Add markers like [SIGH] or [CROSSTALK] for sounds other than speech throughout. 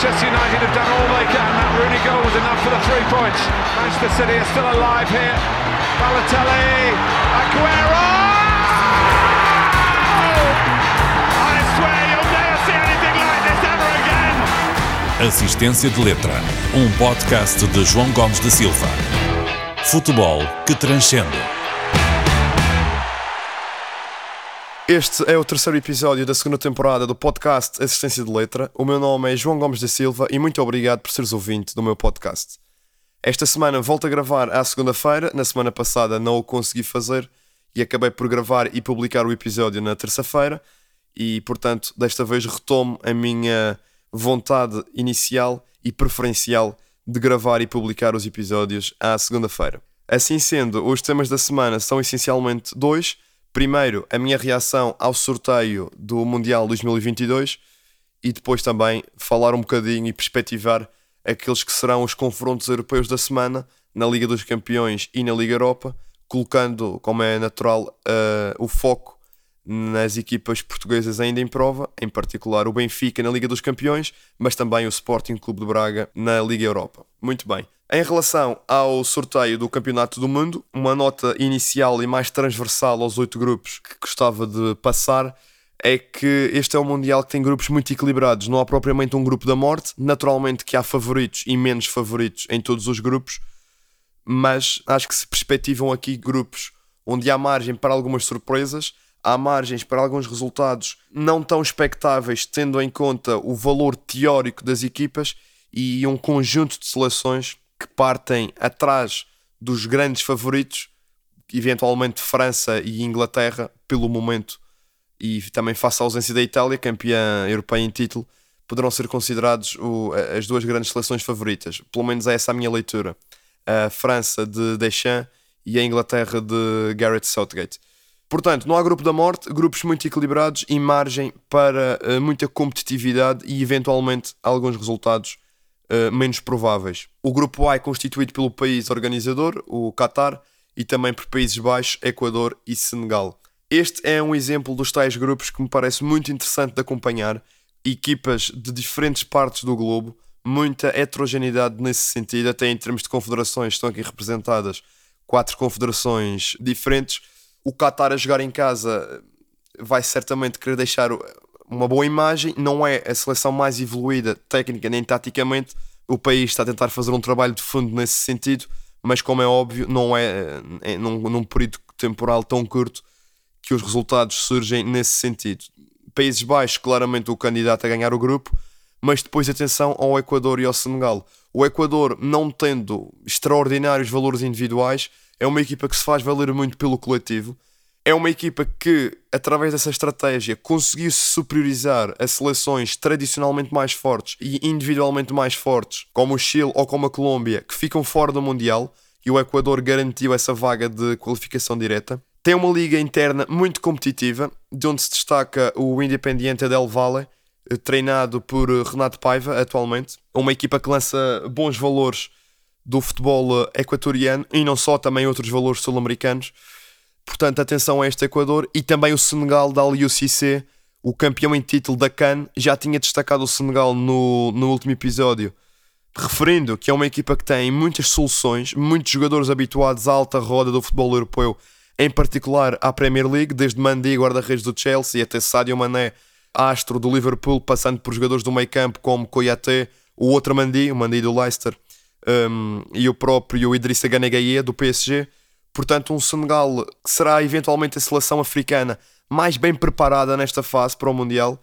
Manchester United have done all they can. That Rooney goal was enough for the three points. Manchester City are still alive here. Balotelli, Aguero! I swear you'll never see anything like this ever again. Assistência de Letra, um podcast de João Gomes da Silva. Futebol que transcende. Este é o terceiro episódio da segunda temporada do podcast Assistência de Letra. O meu nome é João Gomes da Silva e muito obrigado por seres ouvinte do meu podcast. Esta semana volto a gravar à segunda-feira, na semana passada não o consegui fazer e acabei por gravar e publicar o episódio na terça-feira e, portanto, desta vez retomo a minha vontade inicial e preferencial de gravar e publicar os episódios à segunda-feira. Assim sendo, os temas da semana são essencialmente dois Primeiro, a minha reação ao sorteio do Mundial 2022 e depois também falar um bocadinho e perspectivar aqueles que serão os confrontos europeus da semana na Liga dos Campeões e na Liga Europa, colocando, como é natural, uh, o foco nas equipas portuguesas ainda em prova, em particular o Benfica na Liga dos Campeões, mas também o Sporting Clube de Braga na Liga Europa. Muito bem. Em relação ao sorteio do Campeonato do Mundo, uma nota inicial e mais transversal aos oito grupos que gostava de passar é que este é um Mundial que tem grupos muito equilibrados. Não há propriamente um grupo da morte. Naturalmente que há favoritos e menos favoritos em todos os grupos, mas acho que se perspectivam aqui grupos onde há margem para algumas surpresas, há margens para alguns resultados não tão expectáveis, tendo em conta o valor teórico das equipas e um conjunto de seleções que partem atrás dos grandes favoritos, eventualmente França e Inglaterra, pelo momento, e também face à ausência da Itália, campeã europeia em título, poderão ser considerados o, as duas grandes seleções favoritas. Pelo menos é essa a minha leitura. A França de Deschamps e a Inglaterra de Gareth Southgate. Portanto, não há grupo da morte, grupos muito equilibrados e margem para uh, muita competitividade e eventualmente alguns resultados uh, menos prováveis. O grupo A é constituído pelo país organizador, o Qatar, e também por Países Baixos, Equador e Senegal. Este é um exemplo dos tais grupos que me parece muito interessante de acompanhar, equipas de diferentes partes do globo, muita heterogeneidade nesse sentido, até em termos de confederações, estão aqui representadas quatro confederações diferentes. O Qatar a jogar em casa vai certamente querer deixar uma boa imagem, não é a seleção mais evoluída técnica nem taticamente. O país está a tentar fazer um trabalho de fundo nesse sentido, mas como é óbvio, não é, é num, num período temporal tão curto que os resultados surgem nesse sentido. Países Baixos, claramente o candidato a ganhar o grupo, mas depois atenção ao Equador e ao Senegal. O Equador, não tendo extraordinários valores individuais, é uma equipa que se faz valer muito pelo coletivo é uma equipa que, através dessa estratégia, conseguiu se superiorizar a seleções tradicionalmente mais fortes e individualmente mais fortes, como o Chile ou como a Colômbia, que ficam fora do Mundial, e o Equador garantiu essa vaga de qualificação direta. Tem uma liga interna muito competitiva, de onde se destaca o Independiente del Valle, eh, treinado por eh, Renato Paiva atualmente. Uma equipa que lança bons valores do futebol eh, equatoriano e não só, também outros valores sul-americanos. Portanto, atenção a este Equador e também o Senegal da Cissé, o campeão em título da CAN, já tinha destacado o Senegal no, no último episódio, referindo que é uma equipa que tem muitas soluções, muitos jogadores habituados à alta roda do futebol europeu, em particular à Premier League, desde Mandy, guarda-redes do Chelsea, até Sadio Mané, astro do Liverpool, passando por jogadores do meio campo como Koyate, o outro Mandy, o Mandy do Leicester, um, e o próprio Idrissa Gana do PSG. Portanto, um Senegal que será eventualmente a seleção africana mais bem preparada nesta fase para o Mundial.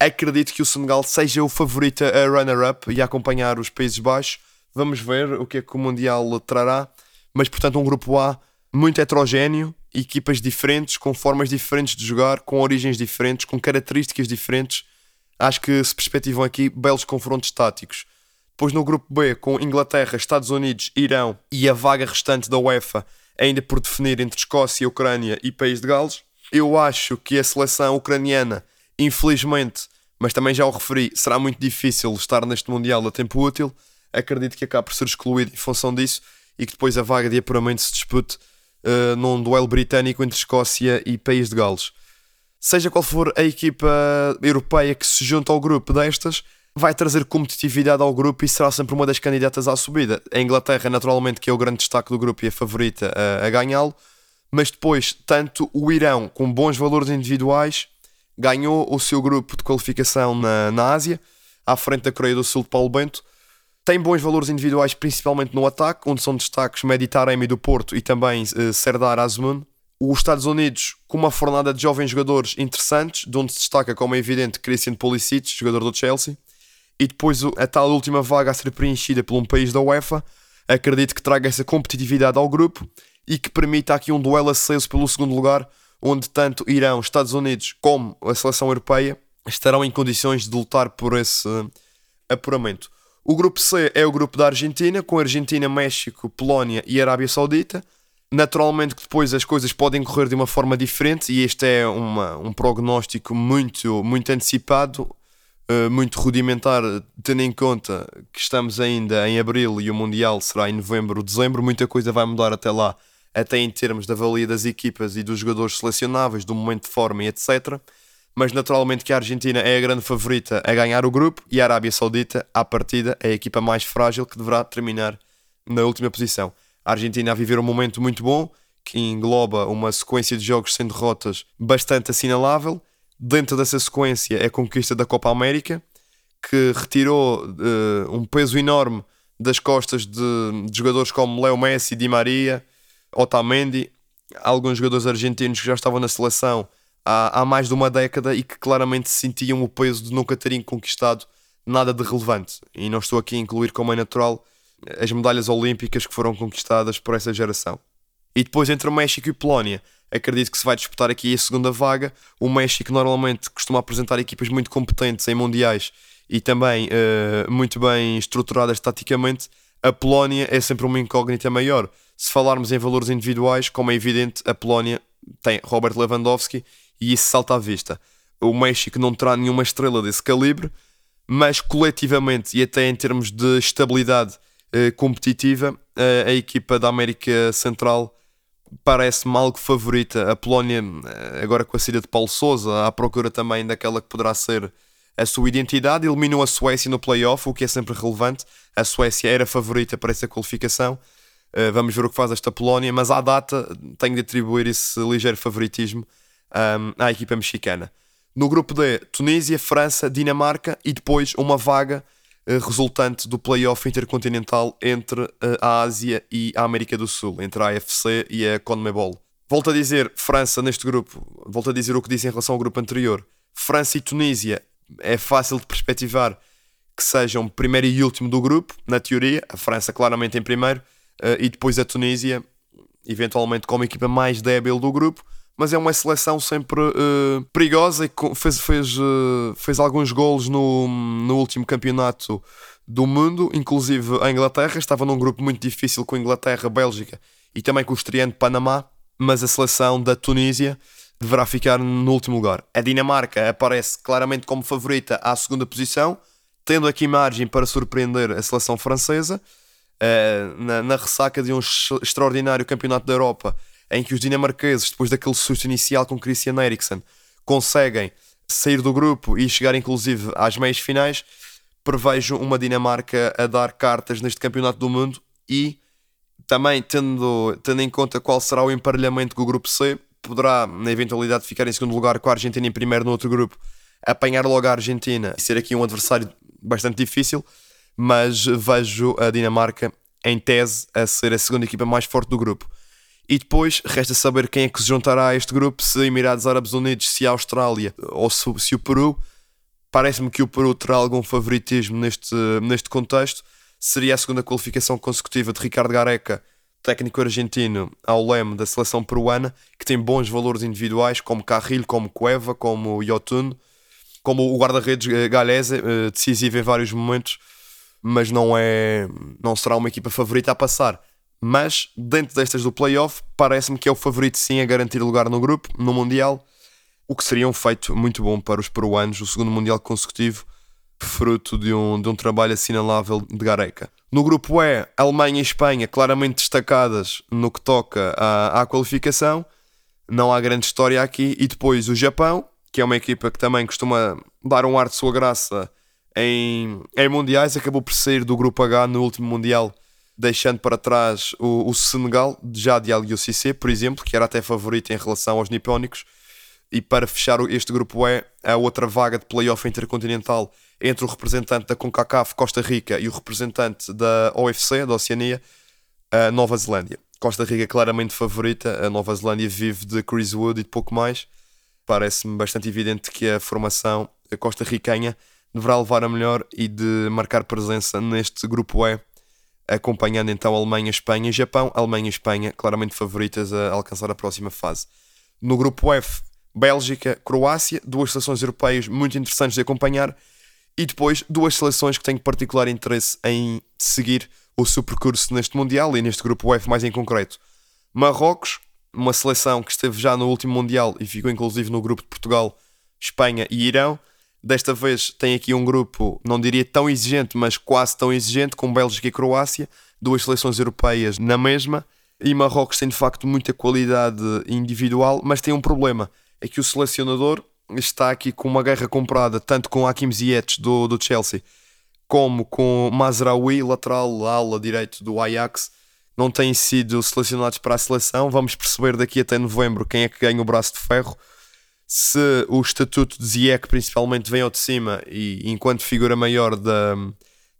Acredito que o Senegal seja o favorito a runner-up e a acompanhar os Países Baixos. Vamos ver o que é que o Mundial trará. Mas, portanto, um grupo A muito heterogéneo, equipas diferentes, com formas diferentes de jogar, com origens diferentes, com características diferentes. Acho que se perspectivam aqui belos confrontos táticos. Depois no grupo B, com Inglaterra, Estados Unidos, Irão e a vaga restante da UEFA, ainda por definir entre Escócia, Ucrânia e País de Gales. Eu acho que a seleção ucraniana, infelizmente, mas também já o referi, será muito difícil estar neste Mundial a tempo útil. Acredito que acabe por ser excluído em função disso e que depois a vaga de apuramento se dispute uh, num duelo britânico entre Escócia e País de Gales. Seja qual for a equipa europeia que se junta ao grupo destas, vai trazer competitividade ao grupo e será sempre uma das candidatas à subida. A Inglaterra, naturalmente, que é o grande destaque do grupo e a favorita a, a ganhá-lo, mas depois, tanto o Irão, com bons valores individuais, ganhou o seu grupo de qualificação na, na Ásia, à frente da Coreia do Sul de Paulo Bento. Tem bons valores individuais, principalmente no ataque, onde são destaques Mehdi Taremi do Porto e também uh, Serdar Azmoun. Os Estados Unidos, com uma fornada de jovens jogadores interessantes, de onde se destaca, como é evidente, Christian Pulisic, jogador do Chelsea e depois a tal última vaga a ser preenchida por um país da UEFA, acredito que traga essa competitividade ao grupo e que permita aqui um duelo aceso pelo segundo lugar, onde tanto Irão, Estados Unidos como a seleção europeia estarão em condições de lutar por esse apuramento. O grupo C é o grupo da Argentina, com Argentina, México, Polónia e Arábia Saudita. Naturalmente que depois as coisas podem correr de uma forma diferente e este é uma, um prognóstico muito, muito antecipado, eh, muito rudimentar, tendo em conta que estamos ainda em abril e o Mundial será em novembro ou dezembro, muita coisa vai mudar até lá, até em termos da avalia das equipas e dos jogadores selecionáveis, do momento de forma e etc. Mas naturalmente que a Argentina é a grande favorita a ganhar o grupo e a Arábia Saudita, à partida, é a equipa mais frágil que deverá terminar na última posição. A Argentina a viver um momento muito bom, que engloba uma sequência de jogos sem derrotas bastante assinalável Dentro dessa sequência é a conquista da Copa América, que retirou uh, um peso enorme das costas de, de, jogadores como Leo Messi, Di Maria, Otamendi, alguns jogadores argentinos que já estavam na seleção há, há mais de uma década e que claramente sentiam o peso de nunca terem conquistado nada de relevante. E não estou aqui a incluir, como é natural, as medalhas olímpicas que foram conquistadas por essa geração. E depois entre o México e Polónia, acredito que se vai disputar aqui a segunda vaga. O México normalmente costuma apresentar equipas muito competentes em mundiais e também uh, muito bem estruturadas taticamente. A Polónia é sempre uma incógnita maior. Se falarmos em valores individuais, como é evidente, a Polónia tem Robert Lewandowski e isso salta à vista. O México não terá nenhuma estrela desse calibre, mas coletivamente e até em termos de estabilidade uh, competitiva, uh, a equipa da América Central parece-me algo favorita. A Polónia, eh, agora com a saída de Paulo Sousa, à procura também daquela que poderá ser a sua identidade, eliminou a Suécia no playoff, o que é sempre relevante. A Suécia era favorita para essa qualificação. Uh, vamos ver o que faz esta Polónia, mas à data tenho de atribuir esse ligeiro favoritismo à equipa mexicana. No grupo D, Tunísia, França, Dinamarca e depois uma vaga eh, resultante do playoff intercontinental entre eh, a Ásia e a América do Sul, entre a AFC e a CONMEBOL. Volto a dizer, França neste grupo, volto a dizer o que disse em relação ao grupo anterior. França e Tunísia é fácil de perspectivar que sejam primeiro e último do grupo, na teoria, a França claramente em primeiro, eh, e depois a Tunísia, eventualmente como equipa mais débil do grupo, mas é uma seleção sempre uh, perigosa e fez, fez, uh, fez alguns golos no, no último campeonato do mundo, inclusive a Inglaterra. Estava num grupo muito difícil com a Inglaterra, Bélgica e também com o estreante Panamá, mas a seleção da Tunísia deverá ficar no último lugar. A Dinamarca aparece claramente como favorita à segunda posição, tendo aqui margem para surpreender a seleção francesa. Uh, na, na ressaca de um extraordinário campeonato da Europa em que os dinamarqueses, depois daquele susto inicial com Christian Eriksen, conseguem sair do grupo e chegar inclusive às meias finais, prevejo uma Dinamarca a dar cartas neste campeonato do mundo e também tendo, tendo em conta qual será o emparelhamento com o grupo C, poderá, na eventualidade de ficar em segundo lugar com a Argentina em primeiro no outro grupo, apanhar logo a Argentina e ser aqui um adversário bastante difícil, mas vejo a Dinamarca em tese a ser a segunda equipa mais forte do grupo. E depois resta saber quem é que se juntará a este grupo, se Emirados Árabes Unidos, se a Austrália ou se, se o Peru. Parece-me que o Peru terá algum favoritismo neste, neste contexto. Seria a segunda qualificação consecutiva de Ricardo Gareca, técnico argentino, ao leme da seleção peruana, que tem bons valores individuais, como Carrilho, como Cueva, como Yotun, como o guarda-redes eh, Galese, eh, decisivo em vários momentos, mas não, é, não será uma equipa favorita a passar mas dentro destas do playoff, parece-me que é o favorito sim a garantir lugar no grupo, no Mundial, o que seria um feito muito bom para os peruanos, o segundo Mundial consecutivo, fruto de um, de um trabalho assinalável de Gareca. No grupo E, Alemanha e Espanha claramente destacadas no que toca à, à qualificação, não há grande história aqui, e depois o Japão, que é uma equipa que também costuma dar um ar de sua graça em, em mundiais, acabou por sair do grupo H no último mundial, deixando para trás o, o Senegal, já de Aliou por exemplo, que era até favorito em relação aos nipónicos. E para fechar este grupo E, a outra vaga de playoff intercontinental entre o representante da CONCACAF, Costa Rica, e o representante da OFC, da Oceania, a Nova Zelândia. Costa Rica claramente favorita, a Nova Zelândia vive de Chris Wood e de pouco mais. Parece-me bastante evidente que a formação costa-riquenha deverá levar a melhor e de marcar presença neste grupo E, acompanhando então Alemanha, Espanha e Japão. Alemanha e Espanha claramente favoritas a alcançar a próxima fase. No grupo F, Bélgica, Croácia, duas seleções europeias muito interessantes de acompanhar e depois duas seleções que tenho particular interesse em seguir o seu percurso neste Mundial e neste grupo F mais em concreto. Marrocos, uma seleção que esteve já no último Mundial e ficou inclusive no grupo de Portugal, Espanha e Irão. Desta vez tem aqui um grupo, não diria tão exigente, mas quase tão exigente, com Bélgica e Croácia, duas seleções europeias na mesma. E Marrocos tem de facto muita qualidade individual, mas tem um problema: é que o selecionador está aqui com uma guerra comprada, tanto com Hakim Ziyech do, do Chelsea como com Mazraoui, lateral ala direito do Ajax, não têm sido selecionados para a seleção. Vamos perceber daqui até novembro quem é que ganha o braço de ferro. Se o estatuto de Ziyech principalmente vem ao de cima e enquanto figura maior da,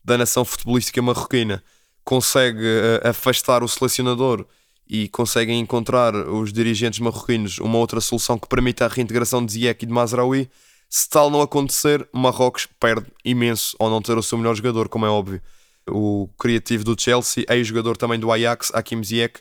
da nação futebolística marroquina consegue uh, afastar o selecionador e conseguem encontrar os dirigentes marroquinos uma outra solução que permita a reintegração de Ziyech e de Mazraoui, se tal não acontecer, Marrocos perde imenso ao não ter o seu melhor jogador, como é óbvio. O criativo do Chelsea, ex-jogador também do Ajax, Hakim Ziyech,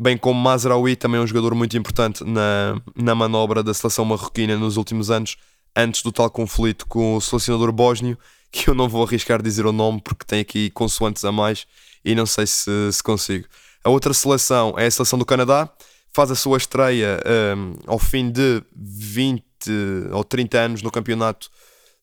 bem como Mazraoui, também um jogador muito importante na, na manobra da seleção marroquina nos últimos anos, antes do tal conflito com o selecionador bósnio, [LAUGHS] que eu não vou arriscar dizer o nome porque tem aqui consoantes a mais e não sei se, se consigo. A outra seleção é a seleção do Canadá, faz a sua estreia um, ao fim de 20 ou 30 anos no campeonato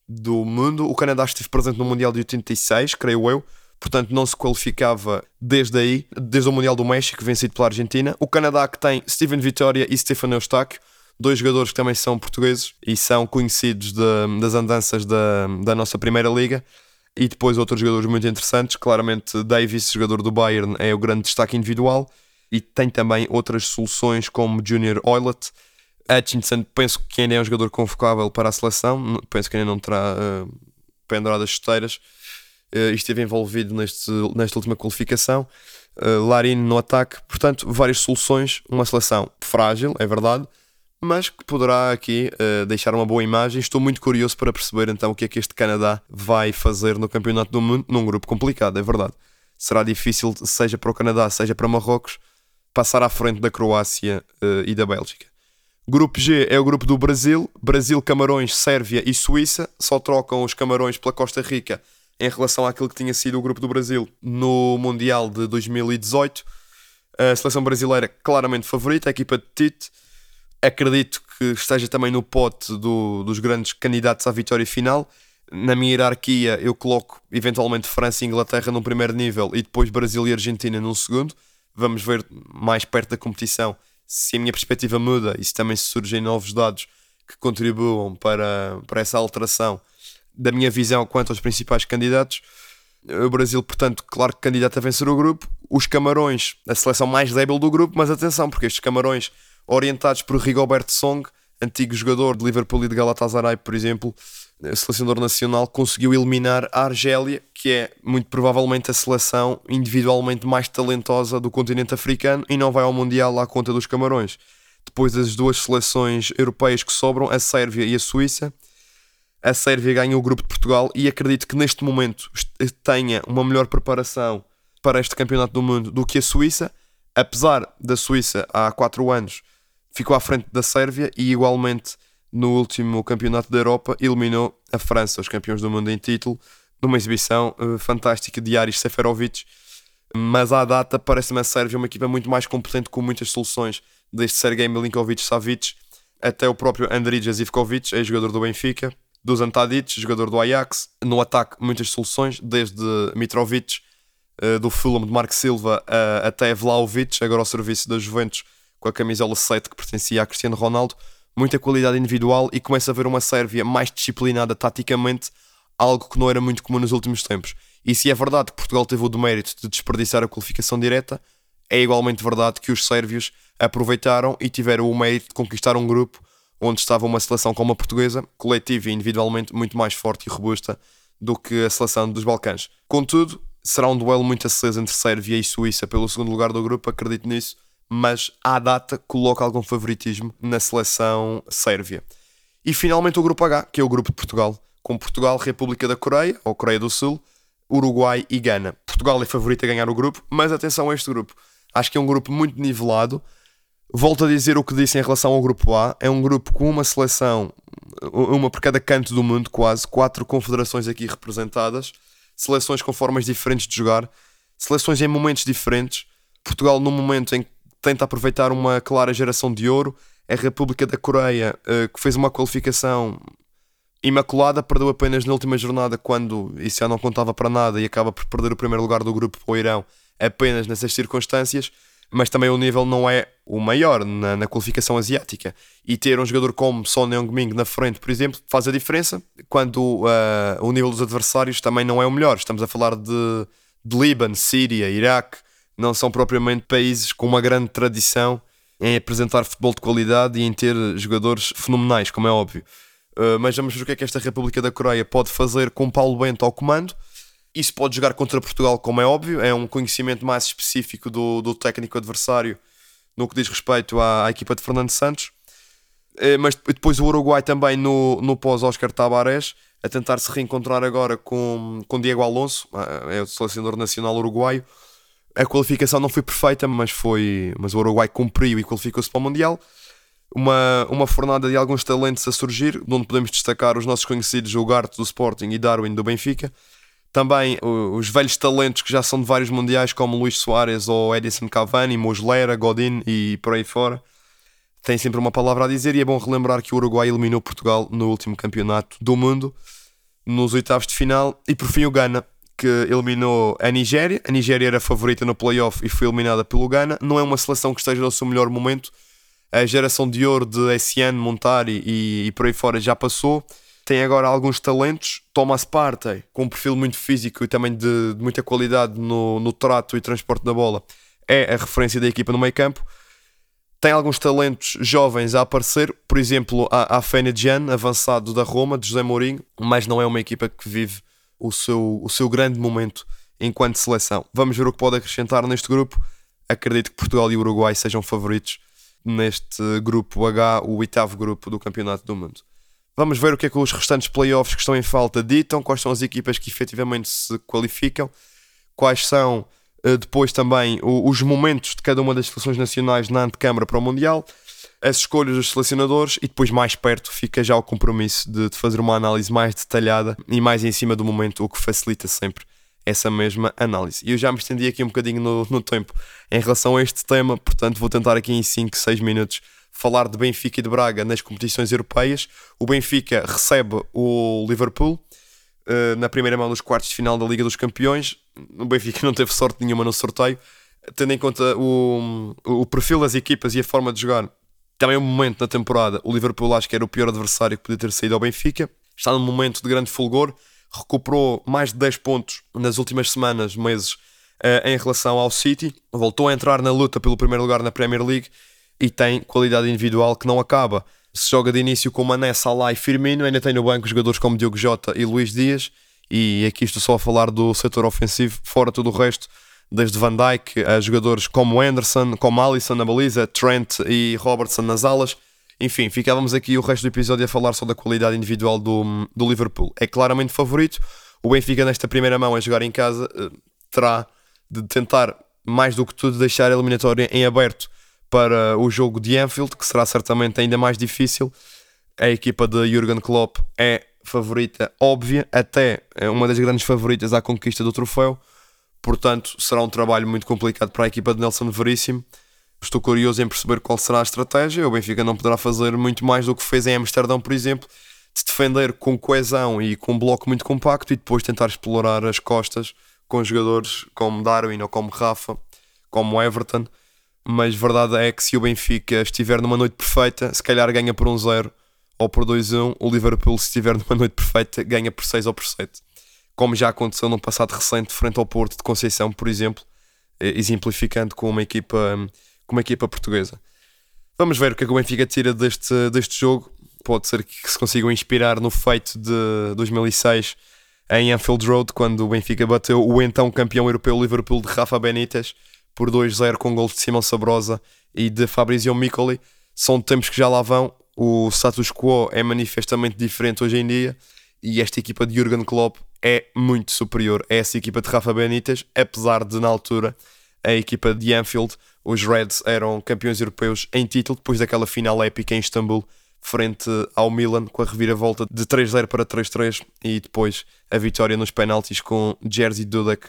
do mundo. O Canadá esteve presente no Mundial de 86, creio eu, portanto não se qualificava desde aí, desde o Mundial do México, vencido pela Argentina. O Canadá que tem Steven Vitória e Stefano Eustáquio, dois jogadores que também são portugueses e são conhecidos de, das andanças da, da nossa Primeira Liga. E depois outros jogadores muito interessantes, claramente Davis, jogador do Bayern, é o grande destaque individual. E tem também outras soluções como Junior Oilet, Hutchinson, penso que ainda é um jogador convocável para a seleção, penso que ainda não terá uh, pendurado as chuteiras e esteve envolvido neste, nesta última qualificação. Uh, Larine no ataque, portanto, várias soluções. Uma seleção frágil, é verdade, mas que poderá aqui uh, deixar uma boa imagem. Estou muito curioso para perceber então o que é que este Canadá vai fazer no Campeonato do Mundo, num grupo complicado, é verdade. Será difícil, seja para o Canadá, seja para Marrocos, passar à frente da Croácia uh, e da Bélgica. Grupo G é o grupo do Brasil, Brasil, Camarões, Sérvia e Suíça. Só trocam os Camarões pela Costa Rica em relação àquilo que tinha sido o grupo do Brasil no Mundial de 2018. A seleção brasileira claramente favorita, a equipa de Tite. Acredito que esteja também no pote do, dos grandes candidatos à vitória final. Na minha hierarquia, eu coloco eventualmente França e Inglaterra num primeiro nível e depois Brasil e Argentina num segundo. Vamos ver mais perto da competição se a minha perspectiva muda e se também surgem novos dados que contribuam para, para essa alteração da minha visão quanto aos principais candidatos. O Brasil, portanto, claro que candidato a vencer o grupo. Os Camarões, a seleção mais débil do grupo, mas atenção, porque estes Camarões, orientados por Rigoberto Song, antigo jogador de Liverpool e de Galatasaray, por exemplo, selecionador nacional, conseguiu eliminar a Argélia, que é muito provavelmente a seleção individualmente mais talentosa do continente africano e não vai ao Mundial à conta dos Camarões. Depois das duas seleções europeias que sobram, a Sérvia e a Suíça. A Sérvia ganha o grupo de Portugal e acredito que neste momento tenha uma melhor preparação para este campeonato do mundo do que a Suíça, apesar da Suíça há 4 anos ficou à frente da Sérvia e igualmente no último campeonato da Europa eliminou a França, os campeões do mundo em título, numa exibição uh, fantástica de Aris Seferovic. Mas à data parece-me a Sérvia uma equipa muito mais competente com muitas soluções, desde Sergei Milinkovic-Savic até o próprio Andriy Jazivkovic, ex-jogador do Benfica, Dusan Tadic, jogador do Ajax. No ataque, muitas soluções, desde Mitrovic, uh, do Fulham de Marco Silva, uh, até Vlaovic, agora ao serviço da Juventus, com a camisola 7 que pertencia a Cristiano Ronaldo, muita qualidade individual e começa a ver uma Sérvia mais disciplinada taticamente, algo que não era muito comum nos últimos tempos. E se é verdade que Portugal teve o demérito de desperdiçar a qualificação direta, é igualmente verdade que os sérvios aproveitaram e tiveram o mérito de conquistar um grupo onde estava uma seleção como a portuguesa, coletiva e individualmente muito mais forte e robusta do que a seleção dos Balcãs. Contudo, será um duelo muito aceso entre Sérvia e Suíça pelo segundo lugar do grupo, acredito nisso, mas à data coloca algum favoritismo na seleção sérvia. E finalmente o grupo H, que é o grupo de Portugal, com Portugal, República da Coreia, ou Coreia do Sul, Uruguai e Gana. Portugal é favorito a ganhar o grupo, mas atenção a este grupo. Acho que é um grupo muito nivelado. Volto a dizer o que disse em relação ao grupo A. É um grupo com uma seleção, uma por cada canto do mundo, quase, quatro confederações aqui representadas, seleções com formas diferentes de jogar, seleções em momentos diferentes. Portugal, num momento em que tenta aproveitar uma clara geração de ouro, a República da Coreia, eh, que fez uma qualificação imaculada, perdeu apenas na última jornada, quando isso já não contava para nada e acaba por perder o primeiro lugar do grupo para o Irão apenas nessas circunstâncias, mas também o nível não é o maior na, na qualificação asiática. E ter um jogador como Son Heung-min na frente, por exemplo, faz a diferença quando uh, o nível dos adversários também não é o melhor. Estamos a falar de, de Líbano, Síria, Iraque, não são propriamente países com uma grande tradição em apresentar futebol de qualidade e em ter jogadores fenomenais, como é óbvio. Uh, mas vamos ver o que é que esta República da Coreia pode fazer com Paulo Bento ao comando isso pode jogar contra Portugal, como é óbvio, é um conhecimento mais específico do, do técnico adversário no que diz respeito à, à equipa de Fernando Santos. É, mas depois o Uruguai também no, no pós-Oscar Tabarés, a tentar se reencontrar agora com, com Diego Alonso, é o selecionador nacional uruguaio. A qualificação não foi perfeita, mas, foi, mas o Uruguai cumpriu e qualificou-se para o Mundial. Uma, uma fornada de alguns talentos a surgir, onde podemos destacar os nossos conhecidos, o Garte do Sporting e Darwin do Benfica. Também os velhos talentos que já são de vários mundiais, como Luís Soares ou Edison Cavani, Muslera, Godin e por aí fora, têm sempre uma palavra a dizer. E é bom relembrar que o Uruguai eliminou Portugal no último campeonato do mundo, nos oitavos de final, e por fim o Ghana, que eliminou a Nigéria. A Nigéria era a favorita no playoff e foi eliminada pelo Ghana. Não é uma seleção que esteja no seu melhor momento. A geração de ouro de Essiane, Montari e, e por aí fora já passou tem agora alguns talentos. Thomas Partey, com um perfil muito físico e também de, de, muita qualidade no, no trato e transporte da bola, é a referência da equipa no meio campo. Tem alguns talentos jovens a aparecer, por exemplo, a, a Fenedian, avançado da Roma, de José Mourinho, mas não é uma equipa que vive o seu, o seu grande momento enquanto seleção. Vamos ver o que pode acrescentar neste grupo. Acredito que Portugal e Uruguai sejam favoritos neste grupo H, o oitavo grupo do Campeonato do Mundo. Vamos ver o que é que os restantes playoffs que estão em falta ditam, quais são as equipas que efetivamente se qualificam, quais são uh, depois também o, os momentos de cada uma das seleções nacionais na antecâmara para o Mundial, as escolhas dos selecionadores e depois mais perto fica já o compromisso de, de fazer uma análise mais detalhada e mais em cima do momento, o que facilita sempre essa mesma análise. E eu já me estendi aqui um bocadinho no, no tempo em relação a este tema, portanto vou tentar aqui em 5, 6 minutos falar de Benfica e de Braga nas competições europeias. O Benfica recebe o Liverpool uh, na primeira mão dos quartos de final da Liga dos Campeões. O Benfica não teve sorte nenhuma no sorteio, tendo em conta o, o perfil das equipas e a forma de jogar. Também um momento na temporada, o Liverpool acho que era o pior adversário que podia ter saído ao Benfica. Está num momento de grande fulgor, recuperou mais de 10 pontos nas últimas semanas, meses, uh, em relação ao City. Voltou a entrar na luta pelo primeiro lugar na Premier League e tem qualidade individual que não acaba. Se joga de início com Mané, Salah e Firmino, ainda tem no banco jogadores como Diogo Jota e Luís Dias, e aqui estou só a falar do setor ofensivo, fora todo o resto, desde Van Dijk a jogadores como Anderson, como Alisson na baliza, Trent e Robertson nas alas. Enfim, ficávamos aqui o resto do episódio a falar só da qualidade individual do, do Liverpool. É claramente favorito. O Benfica, nesta primeira mão, a jogar em casa, eh, terá de tentar, mais do que tudo, deixar a eliminatória em aberto para o jogo de Anfield, que será certamente ainda mais difícil. A equipa de Jurgen Klopp é favorita óbvia, até é uma das grandes favoritas à conquista do troféu. Portanto, será um trabalho muito complicado para a equipa de Nelson Veríssimo. Estou curioso em perceber qual será a estratégia. O Benfica não poderá fazer muito mais do que fez em Amsterdão, por exemplo, de defender com coesão e com um bloco muito compacto e depois tentar explorar as costas com jogadores como Darwin ou como Rafa, como Everton mas verdade é que se o Benfica estiver numa noite perfeita, se calhar ganha por um zero ou por 2-1, o Liverpool, se estiver numa noite perfeita, ganha por 6 ou por 7. Como já aconteceu num passado recente, frente ao Porto de Conceição, por exemplo, exemplificando com uma equipa, com uma equipa portuguesa. Vamos ver o que é que o Benfica tira deste, deste jogo. Pode ser que se consigam inspirar no feito de 2006 em Anfield Road, quando o Benfica bateu o então campeão europeu Liverpool de Rafa Benítez por 2-0 com gols de Simão Sabrosa e de Fabrizio Miccoli. São tempos que já lá vão. O status quo é manifestamente diferente hoje em dia e esta equipa de Jurgen Klopp é muito superior a essa equipa de Rafa Benítez, apesar de na altura a equipa de Anfield, os Reds eram campeões europeus em título depois daquela final épica em Istambul frente ao Milan com a reviravolta de 3-0 para 3-3 e depois a vitória nos penaltis com Jerzy Dudek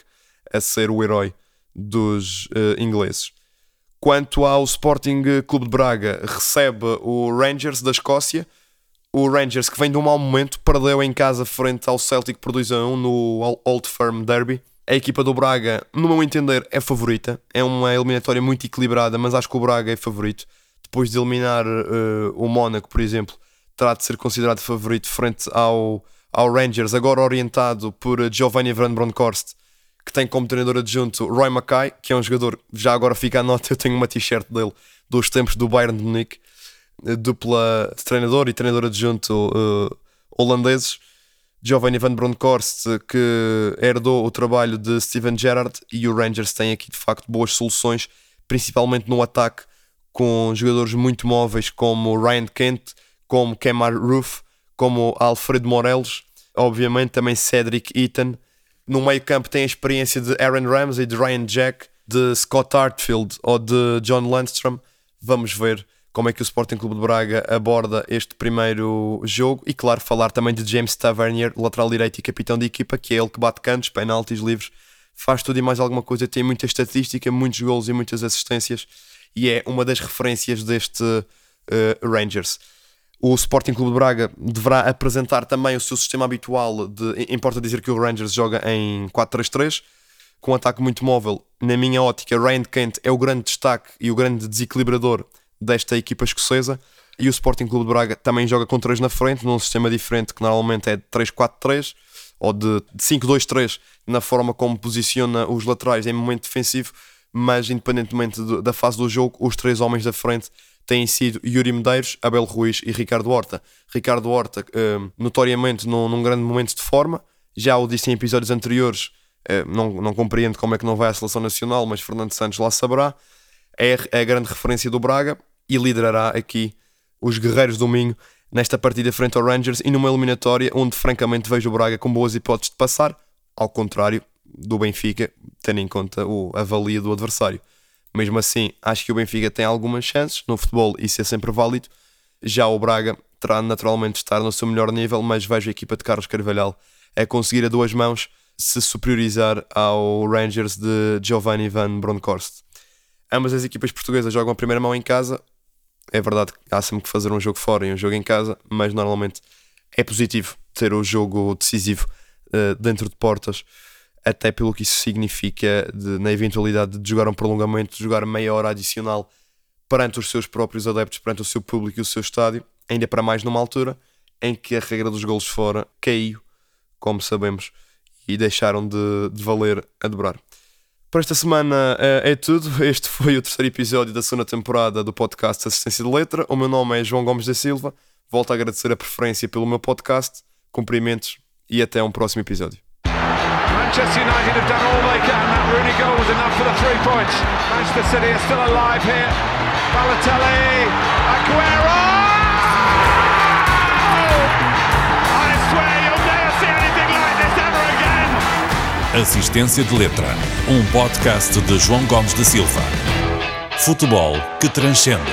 a ser o herói dos uh, ingleses. Quanto ao Sporting Clube de Braga, recebe o Rangers da Escócia. O Rangers, que vem de um mau momento, perdeu em casa frente ao Celtic por 2 a 1 no Old Firm Derby. A equipa do Braga, no meu entender, é favorita. É uma eliminatória muito equilibrada, mas acho que o Braga é favorito. Depois de eliminar uh, o Mónaco, por exemplo, terá de ser considerado favorito frente ao, ao Rangers, agora orientado por Giovanni Van Bronckhorst, que tem como treinador adjunto Roy Mackay, que é um jogador, já agora fica a nota, [LAUGHS] eu tenho uma t-shirt dele dos tempos do Bayern de Munique, eh, dupla de treinador e treinador adjunto uh, holandeses. Giovanni Van Bronckhorst, que herdou o trabalho de Steven Gerrard, e o Rangers tem aqui de facto boas soluções, principalmente no ataque, com jogadores muito móveis como Ryan Kent, como Kemar Roof, como Alfredo Morelos, obviamente também Cedric Eaton. No meio campo tem a experiência de Aaron Ramsey, de Ryan Jack, de Scott Hartfield ou de John Landstrom. Vamos ver como é que o Sporting Clube de Braga aborda este primeiro jogo e, claro, falar também de James Tavernier, lateral direito e capitão de equipa, que é ele que bate cantos, penaltis livres, faz tudo e mais alguma coisa, tem muita estatística, muitos gols e muitas assistências e é uma das referências deste uh, Rangers. O Sporting Clube de Braga deverá apresentar também o seu sistema habitual de. Importa dizer que o Rangers joga em 4-3-3, com um ataque muito móvel. Na minha ótica, Ryan Kent é o grande destaque e o grande desequilibrador desta equipa escocesa. E o Sporting Clube de Braga também joga com 3 na frente, num sistema diferente que normalmente é de 3-4-3 ou de 5-2-3 na forma como posiciona os laterais em momento defensivo. Mas, independentemente da fase do jogo, os três homens da frente têm sido Yuri Medeiros, Abel Ruiz e Ricardo Horta. Ricardo Horta, uh, notoriamente num, num, grande momento de forma, já o disse em episódios anteriores, uh, não, não compreendo como é que não vai à seleção nacional, mas Fernando Santos lá saberá. É, é a grande referência do Braga e liderará aqui os Guerreiros do Minho nesta partida frente ao Rangers e numa eliminatória onde francamente vejo o Braga com boas hipóteses de passar, ao contrário do Benfica, tendo em conta o, a valia do adversário. Mesmo assim, acho que o Benfica tem algumas chances no futebol, isso é sempre válido. Já o Braga terá naturalmente de estar no seu melhor nível, mas vejo a equipa de Carlos Carvalhal a conseguir a duas mãos se superiorizar ao Rangers de Giovanni Van Bronckhorst. Ambas as equipas portuguesas jogam a primeira mão em casa. É verdade que há sempre que fazer um jogo fora e um jogo em casa, mas normalmente é positivo ter o jogo decisivo uh, dentro de portas até pelo que isso significa de, na eventualidade de jogar um prolongamento, de jogar meia hora adicional perante os seus próprios adeptos, perante o seu público e o seu estádio, ainda para mais numa altura em que a regra dos golos fora caiu, como sabemos, e deixaram de, de valer a dobrar. Para esta semana é, é tudo. [LAUGHS] Este foi o terceiro episódio da segunda temporada do podcast Assistência de Letra. O meu nome é João Gomes da Silva. Volto a agradecer a preferência pelo meu podcast. Cumprimentos e até um próximo episódio. Manchester United have done all they can. That Rooney goal was enough for the three points. Manchester City are still alive here. Balotelli, Aguero! Assistência de Letra, um podcast de João Gomes da Silva. Futebol que transcende.